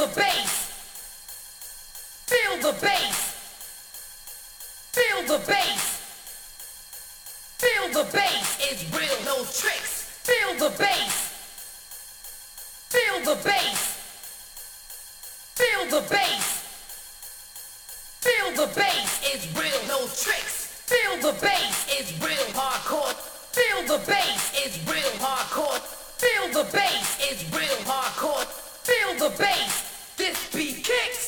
the bass. Feel the bass. Feel the bass. Feel the bass. It's real, no tricks. Feel the bass. Feel the bass. Feel the bass. Feel the bass. It's real, no tricks. Feel the bass. It's real hardcore. Feel the bass. It's real hardcore. Feel the bass. It's real hardcore. Feel the bass. Beat kicks.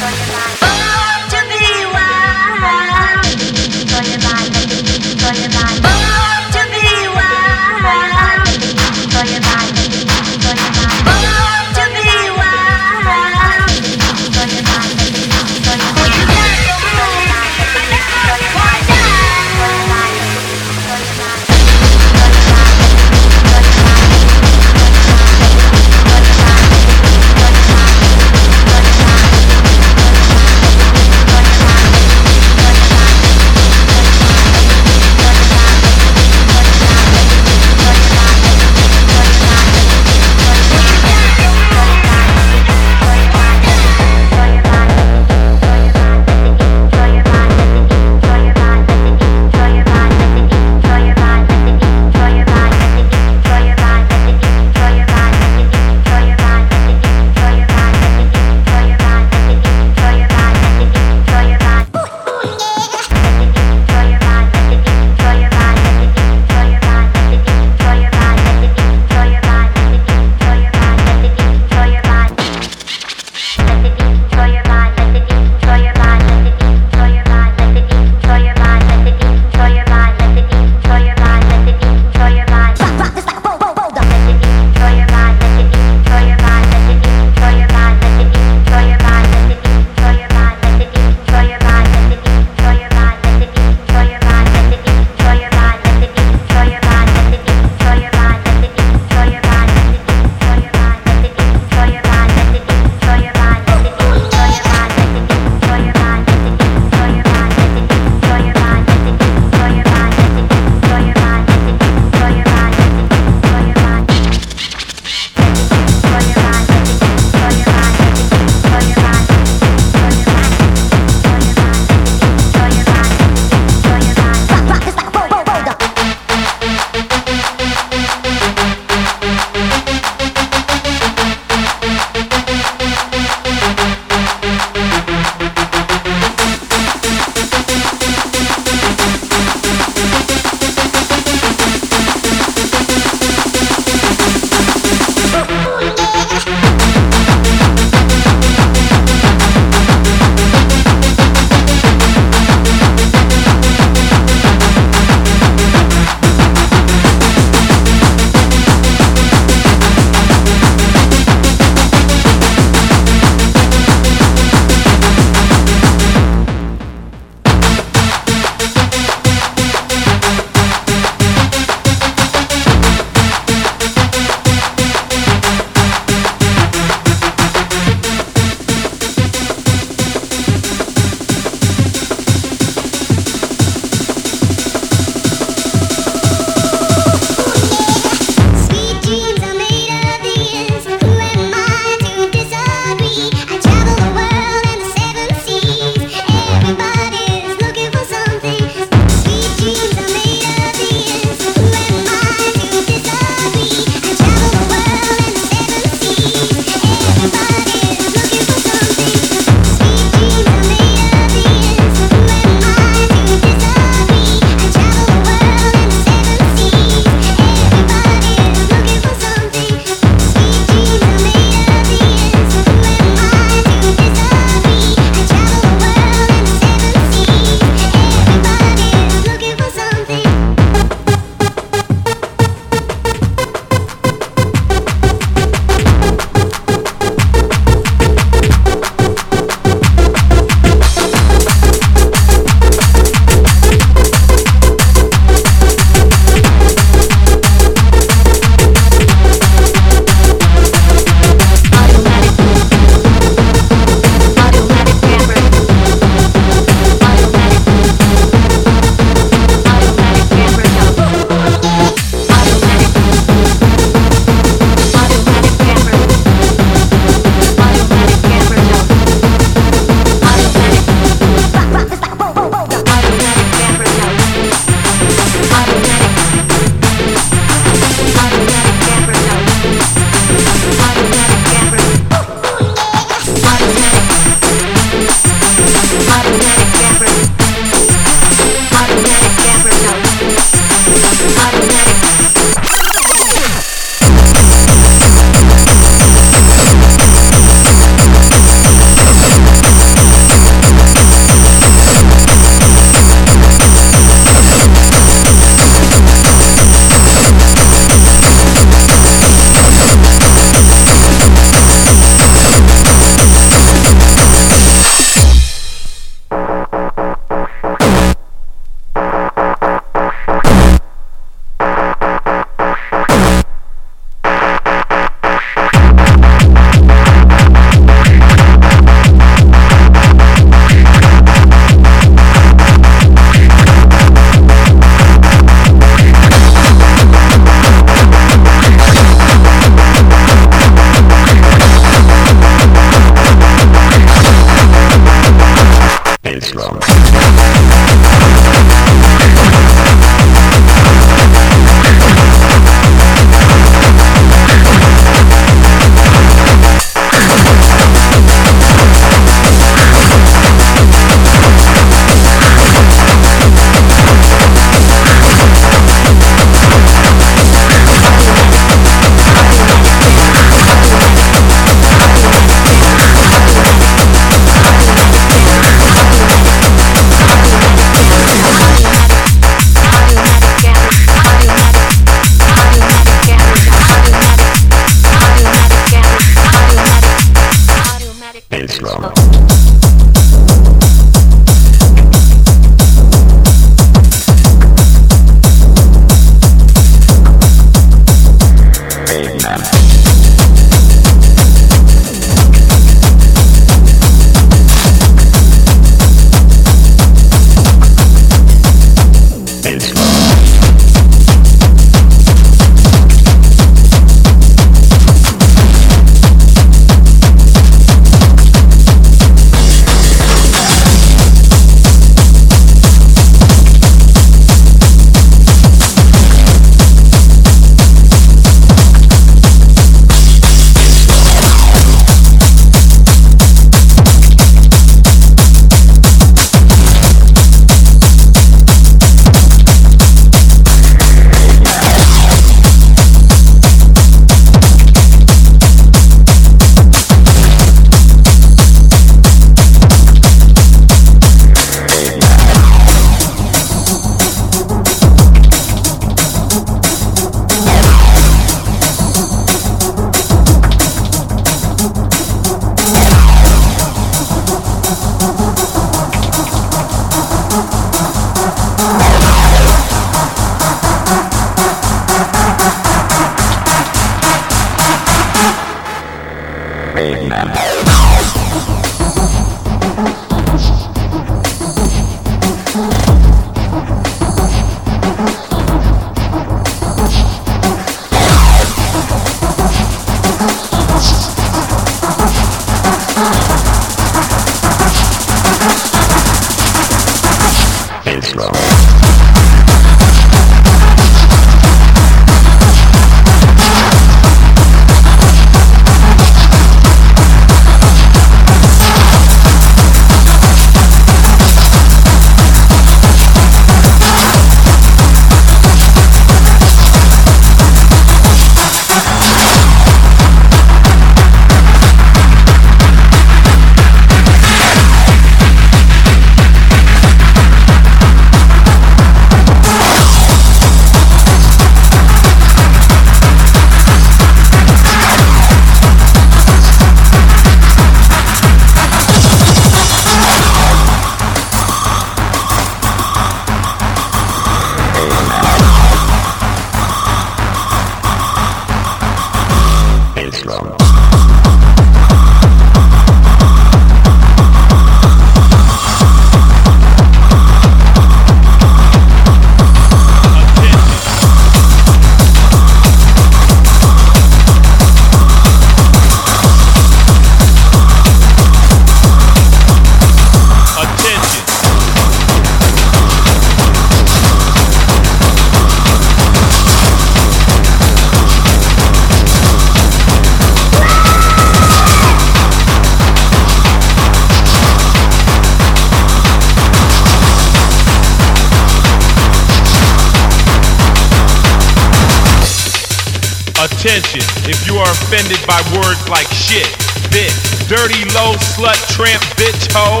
attention if you are offended by words like shit, bitch, dirty, low, slut, tramp, bitch, hoe.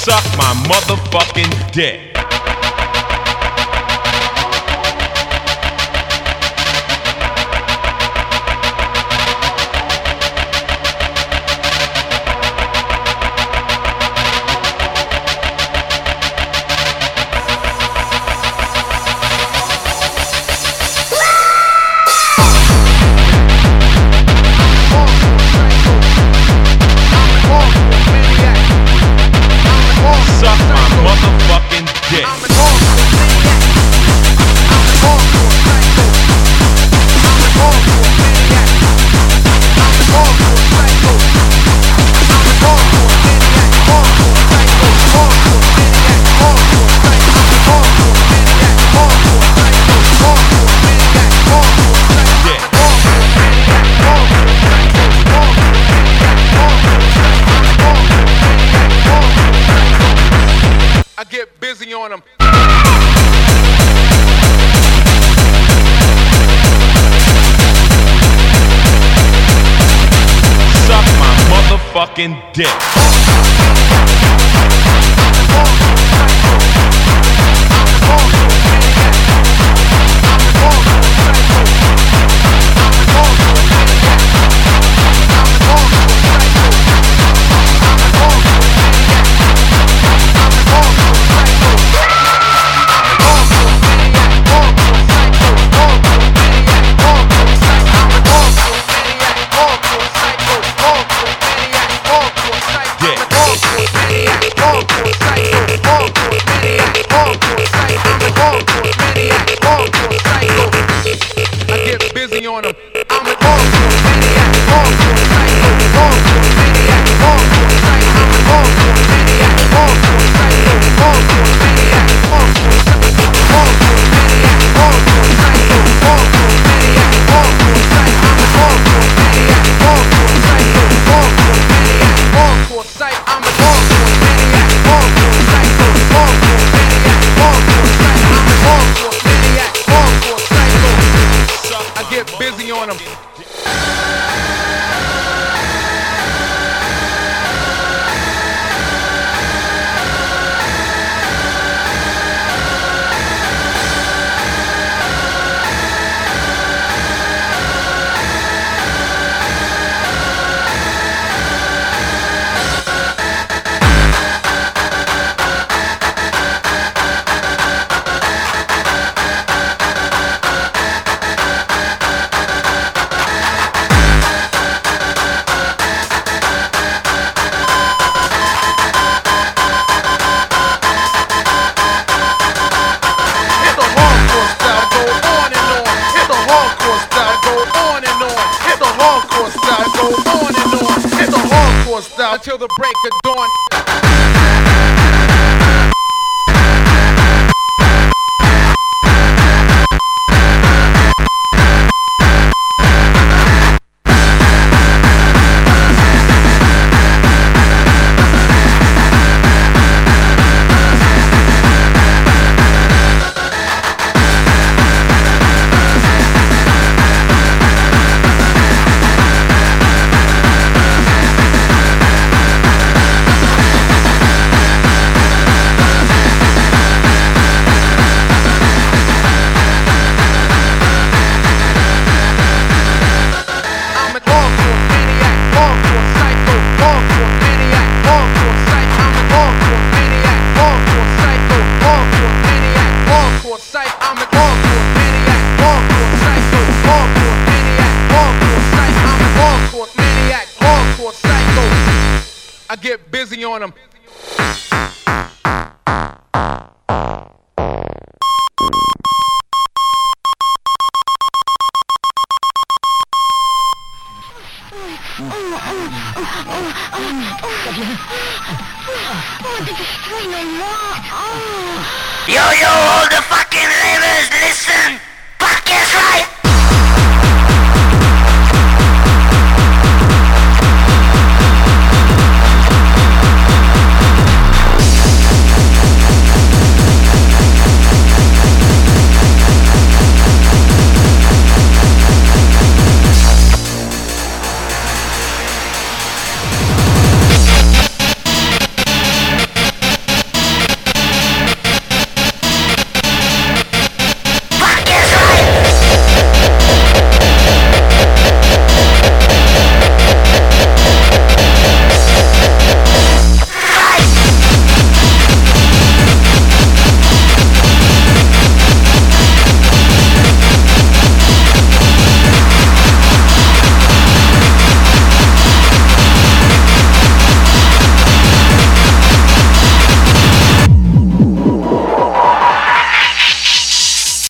Suck my motherfucking dick. fucking dick.